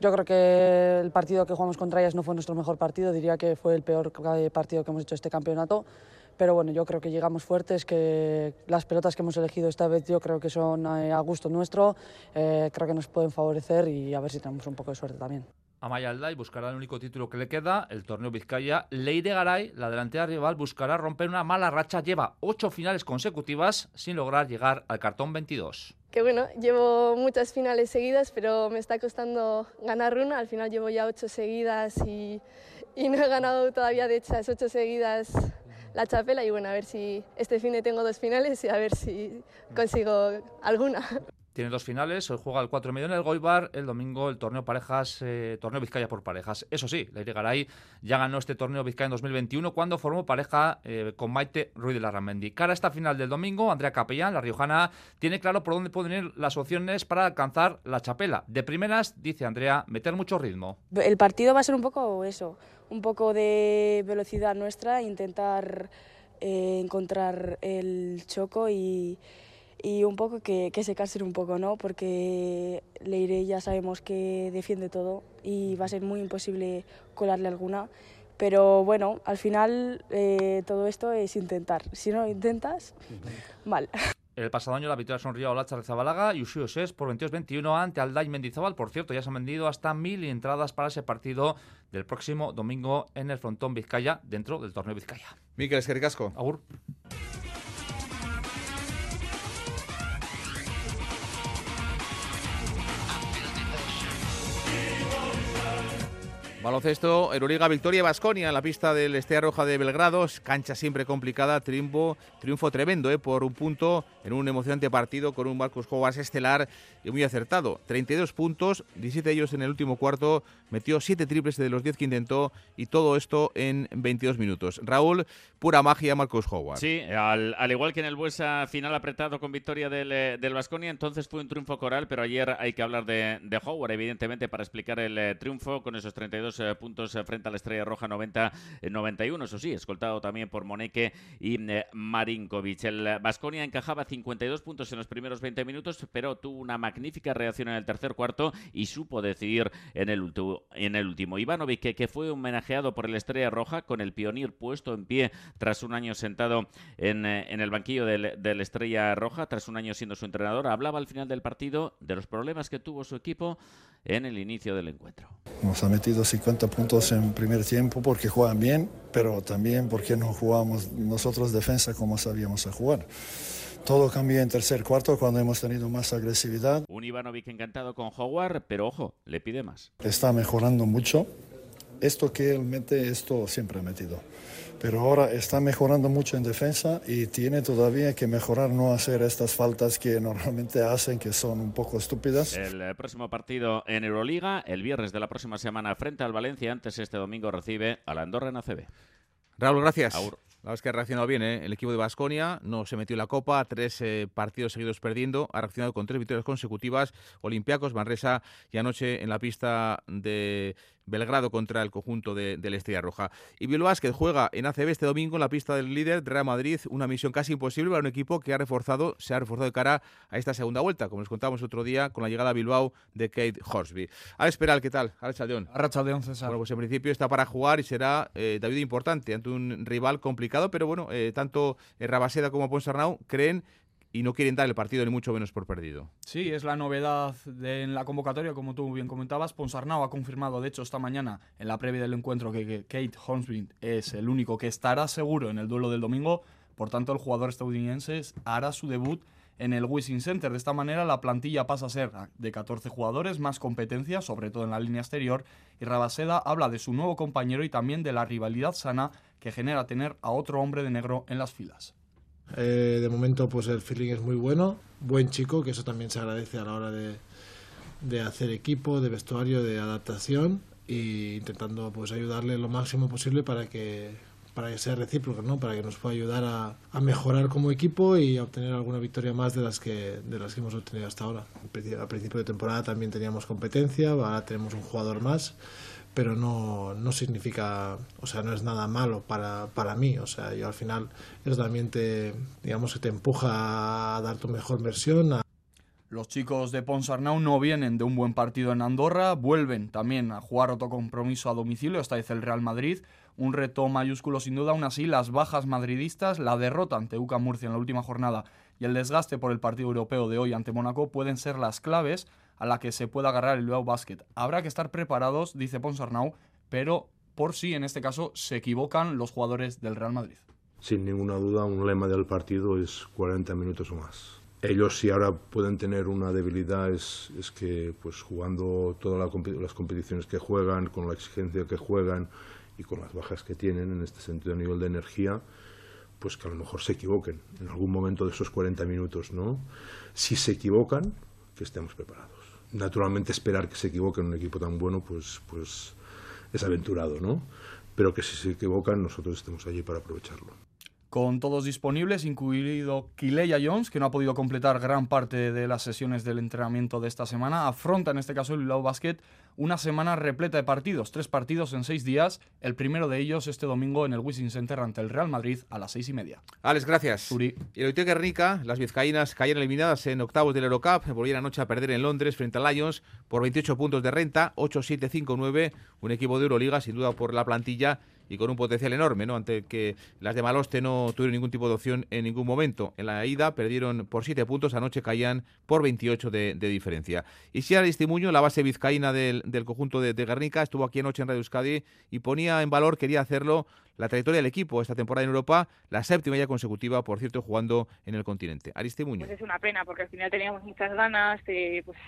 Yo creo que el partido que jugamos contra ellas no fue nuestro mejor partido, diría que fue el peor eh, partido que hemos hecho este campeonato. Pero bueno, yo creo que llegamos fuertes, que las pelotas que hemos elegido esta vez yo creo que son eh, a gusto nuestro, creo que nos pueden favorecer y a ver si tenemos un poco de suerte también. Amaya Alday buscará el único título que le queda, el torneo Vizcaya. Leire Garay, la delantera rival, buscará romper una mala racha. Lleva ocho finales consecutivas sin lograr llegar al cartón 22. Que bueno, llevo muchas finales seguidas, pero me está costando ganar una. Al final llevo ya ocho seguidas y, no he ganado todavía de esas ocho seguidas la chapela. Y bueno, a ver si este fin tengo dos finales y a ver si consigo alguna. Tiene dos finales, hoy juega el 4 medio en el Goibar, el domingo el torneo parejas, eh, torneo Vizcaya por parejas. Eso sí, Leire Garay ya ganó este torneo Vizcaya en 2021 cuando formó pareja eh, con Maite Ruiz de la Ramendi. Cara a esta final del domingo, Andrea Capellán, la riojana, tiene claro por dónde pueden ir las opciones para alcanzar la chapela. De primeras, dice Andrea, meter mucho ritmo. El partido va a ser un poco eso, un poco de velocidad nuestra, intentar eh, encontrar el choco y y un poco que, que secarse un poco, ¿no? Porque Leire ya sabemos que defiende todo y va a ser muy imposible colarle alguna. Pero bueno, al final eh, todo esto es intentar. Si no lo intentas, mal. El pasado año la victoria sonrió a Olacha Zabalaga y Usio Ses por 22-21 ante Alday Mendizábal. Por cierto, ya se han vendido hasta mil entradas para ese partido del próximo domingo en el frontón Vizcaya, dentro del torneo Vizcaya. Miquel Esquericasco. Agur. Baloncesto, Euroliga, victoria Basconia en la pista del Estea Roja de Belgrado. Cancha siempre complicada, triunfo, triunfo tremendo eh, por un punto en un emocionante partido con un Marcus Howard estelar y muy acertado. 32 puntos, 17 de ellos en el último cuarto, metió 7 triples de los 10 que intentó y todo esto en 22 minutos. Raúl, pura magia Marcus Howard. Sí, al, igual que en el Buesa final apretado con victoria del, del Basconia, entonces fue un triunfo coral, pero ayer hay que hablar de, de Howard, evidentemente, para explicar el eh, triunfo con esos 32 eh, puntos eh, frente a la Estrella Roja 90-91, eso sí, escoltado también por Moneke y Marinkovic. El Basconia encajaba 52 puntos en los primeros 20 minutos, pero tuvo una magnífica reacción en el tercer cuarto y supo decidir en el, en el último. Ivanovic, que, fue homenajeado por el Estrella Roja con el Pionir puesto en pie tras un año sentado en, el banquillo del, del Estrella Roja, tras un año siendo su entrenador, hablaba al final del partido de los problemas que tuvo su equipo en el inicio del encuentro. Nos ha metido 50 puntos en primer tiempo porque juegan bien, pero también porque no jugamos nosotros defensa como sabíamos jugar. Todo cambió en tercer cuarto cuando hemos tenido más agresividad. Un Ivanovic encantado con Howard, pero ojo, le pide más. Está mejorando mucho. Esto que él mete, esto siempre ha metido pero ahora está mejorando mucho en defensa y tiene todavía que mejorar no hacer estas faltas que normalmente hacen, que son un poco estúpidas. El eh, próximo partido en Euroliga, el viernes de la próxima semana frente al Valencia, antes este domingo recibe a la Andorra en ACB. Raúl, gracias. La verdad es que ha reaccionado bien ¿eh? el equipo de Basconia, no se metió en la Copa, tres eh, partidos seguidos perdiendo, ha reaccionado con tres victorias consecutivas, Olympiacos, Manresa y anoche en la pista de Belgrado contra el conjunto de, la Estrella Roja. Y Bilbao que juega en ACB este domingo en la pista del líder Real Madrid, una misión casi imposible para un equipo que ha reforzado, se ha reforzado de cara a esta segunda vuelta, como les contamos otro día con la llegada a Bilbao de Kate Horsby. A esperar, ¿qué tal? A Chaldeón. A Chaldeón, César. Bueno, pues en principio está para jugar y será eh, David importante ante un rival complicado, pero bueno, eh, tanto Rabaseda como Ponsarnau creen y no quieren dar el partido ni mucho menos por perdido. Sí, es la novedad en la convocatoria, como tú bien comentabas. Ponsarnau ha confirmado, de hecho, esta mañana en la previa del encuentro que, Kate Hornsby es el único que estará seguro en el duelo del domingo. Por tanto, el jugador estadounidense hará su debut en el Wishing Center. De esta manera, la plantilla pasa a ser de 14 jugadores, más competencia, sobre todo en la línea exterior. Y Rabaseda habla de su nuevo compañero y también de la rivalidad sana que genera tener a otro hombre de negro en las filas. Eh, de momento, pues el feeling es muy bueno, buen chico, que eso también se agradece a la hora de, de hacer equipo, de vestuario, de adaptación. e intentando pues ayudarle lo máximo posible para que para que sea recíproco, ¿no? para que nos pueda ayudar a, a, mejorar como equipo y a obtener alguna victoria más de las que, de las que hemos obtenido hasta ahora. A principio de temporada también teníamos competencia, ahora tenemos un jugador más, pero no, no significa, o sea, no es nada malo para, para mí. O sea, yo al final eso también te, digamos, que te empuja a dar tu mejor versión, a, los chicos de Ponsarnau no vienen de un buen partido en Andorra, vuelven también a jugar otro compromiso a domicilio, esta vez el Real Madrid, un reto mayúsculo sin duda, aún así las bajas madridistas, la derrota ante UCA Murcia en la última jornada y el desgaste por el partido europeo de hoy ante Mónaco pueden ser las claves a la que se pueda agarrar el Bilbao Basket. Habrá que estar preparados, dice Ponsarnau, pero por si en este caso se equivocan los jugadores del Real Madrid. Sin ninguna duda, un lema del partido es 40 minutos o más ellos si ahora pueden tener una debilidad es, es que pues jugando todas las competiciones que juegan, con la exigencia que juegan y con las bajas que tienen en este sentido a nivel de energía, pues que a lo mejor se equivoquen en algún momento de esos 40 minutos, ¿no? Si se equivocan, que estemos preparados. Naturalmente esperar que se equivoquen un equipo tan bueno, pues, pues es aventurado, ¿no? Pero que si se equivocan, nosotros estemos allí para aprovecharlo con todos disponibles, incluido Kileya Jones, que no ha podido completar gran parte de las sesiones del entrenamiento de esta semana. Afronta en este caso el Bilbao Basket una semana repleta de partidos, tres partidos en seis días, el primero de ellos este domingo en el Wishing Center ante el Real Madrid a las seis y media. Alex, gracias. Y el Oiteo Guernica, las vizcaínas cayeron eliminadas en octavos del Eurocup, volvieron anoche a perder en Londres frente a Lions por 28 puntos de renta, 8-7-5-9, un equipo de Euroliga sin duda por la plantilla y con un potencial enorme, ¿no? Ante que las de Maloste no tuvieron ningún tipo de opción en ningún momento. En la ida perdieron por 7 puntos, anoche caían por 28 de, diferencia. Y si Aristimuño, la base vizcaína del, conjunto de, de, Guernica, estuvo aquí anoche en Radio Euskadi y ponía en valor, quería hacerlo, la trayectoria del equipo esta temporada en Europa, la séptima ya consecutiva, por cierto, jugando en el continente. Aristimuño. Pues es una pena, porque al final teníamos muchas ganas, de, pues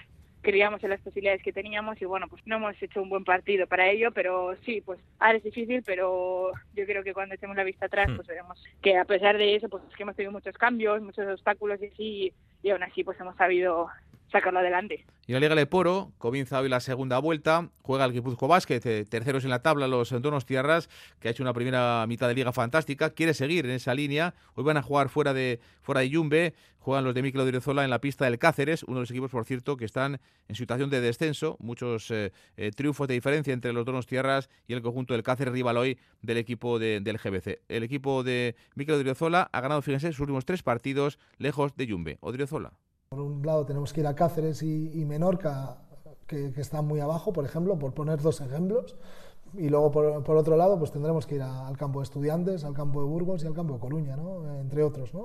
creíamos en las posibilidades que teníamos y bueno, pues no hemos hecho un buen partido para ello, pero sí, pues ahora es difícil, pero yo creo que cuando echemos la vista atrás, hmm. pues veremos que a pesar de eso, pues es que hemos tenido muchos cambios, muchos obstáculos y así, y aún así pues hemos sabido sacarlo adelante. Y la Liga Leporo comienza hoy la segunda vuelta, juega el Guipuzco Basket, eh, terceros en la tabla los Donos Tierras, que ha hecho una primera mitad de liga fantástica, quiere seguir en esa línea, hoy van a jugar fuera de fuera de Yumbe, juegan los de Miquel Odriozola en la pista del Cáceres, uno de los equipos, por cierto, que están en situación de descenso, muchos eh, eh, triunfos de diferencia entre los Donos Tierras y el conjunto del Cáceres rival hoy del equipo del GBC. El equipo de Miquel Odriozola ha ganado, fíjense, sus últimos tres partidos lejos de Yumbe. Odriozola. Por un lado tenemos que ir a Cáceres y, Menorca, que, están muy abajo, por ejemplo, por poner dos ejemplos. Y luego, por, otro lado, pues tendremos que ir al campo de estudiantes, al campo de Burgos y al campo de Coruña, entre otros.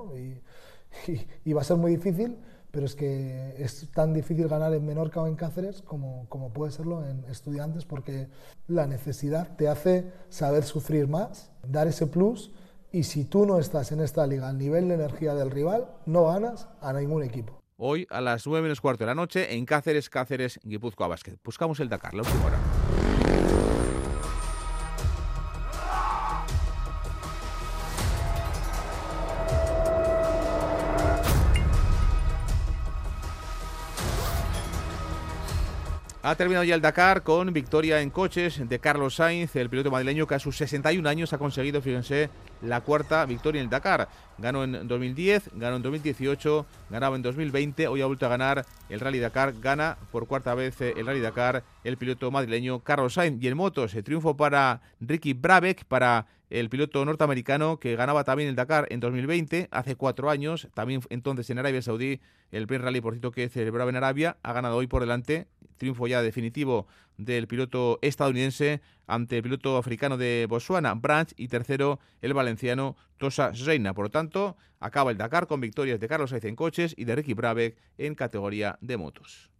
Y, va a ser muy difícil, pero es que es tan difícil ganar en Menorca o en Cáceres como puede serlo en estudiantes, porque la necesidad te hace saber sufrir más, dar ese plus. Y si tú no estás en esta liga al nivel de energía del rival, no ganas a ningún equipo hoy a las 9 menos cuarto de la noche en Cáceres, Cáceres, Guipúzcoa Basket. Buscamos el Dakar, la última hora. Ha terminado ya el Dakar con victoria en coches de Carlos Sainz, el piloto madrileño que a sus 61 años ha conseguido, fíjense, la cuarta victoria en el Dakar. Ganó en 2010, ganó en 2018, ganaba en 2020, hoy ha vuelto a ganar el Rally Dakar, gana por cuarta vez eh, el Rally Dakar el piloto madrileño Carlos Sainz. Y en motos, el triunfo para Ricky Brabeck, para el piloto norteamericano que ganaba también el Dakar en 2020, hace cuatro años, también entonces en Arabia Saudí, el primer rally, por cierto, que celebraba en Arabia, ha ganado hoy por delante, triunfo ya definitivo del piloto estadounidense ante el piloto africano de Botswana, Branch, y tercero el valenciano Tosa Reina. Por lo tanto, acaba el Dakar con victorias de Carlos Sainz en coches y de Ricky Brabeck en categoría de motos.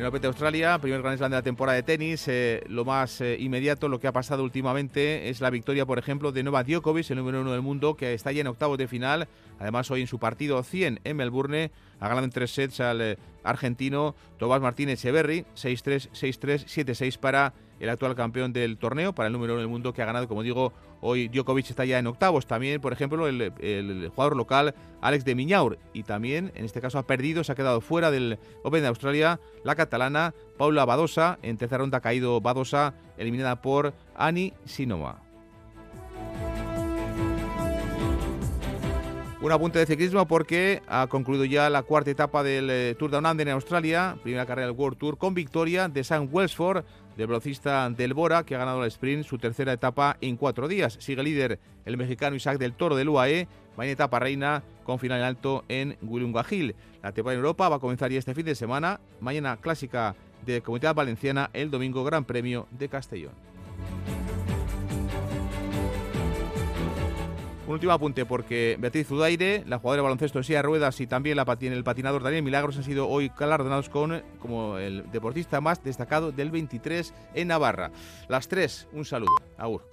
El Open de Australia, primer Gran Slam de la temporada de tenis, eh, lo más eh, inmediato, lo que ha pasado últimamente es la victoria, por ejemplo, de Novak Djokovic, el número uno del mundo, que está ya en octavos de final. Además, hoy en su partido 100 en Melbourne, ha ganado en tres sets al eh, argentino Tomás Martínez Echeverry, 6-3, 6-3, 7-6 para el actual campeón del torneo, para el número uno del mundo que ha ganado, como digo, hoy Djokovic está ya en octavos. También, por ejemplo, el, jugador local Alex de Miñaur. Y también, en este caso, ha perdido, se ha quedado fuera del Open de Australia la catalana Paula Badosa. En tercera ronda ha caído Badosa, eliminada por Ani Sinoma. Un apunte de ciclismo porque ha concluido ya la cuarta etapa del eh, Tour Down Under en Australia, primera carrera del World Tour, con victoria de Sam Welsford, del velocista del Bora, que ha ganado el sprint, su tercera etapa en cuatro días. Sigue líder el mexicano Isaac del Toro del UAE, mañana etapa reina con final en alto en Willunga-Hill. La etapa en Europa va a comenzar ya este fin de semana, mañana clásica de Comunidad Valenciana, el domingo Gran Premio de Castellón. Un último apunte porque Beatriz Zudaire, la jugadora de baloncesto de silla ruedas y también el patinador Daniel Milagros han sido hoy galardonados con como el deportista más destacado del 23 en Navarra. Las tres, un saludo. Agur.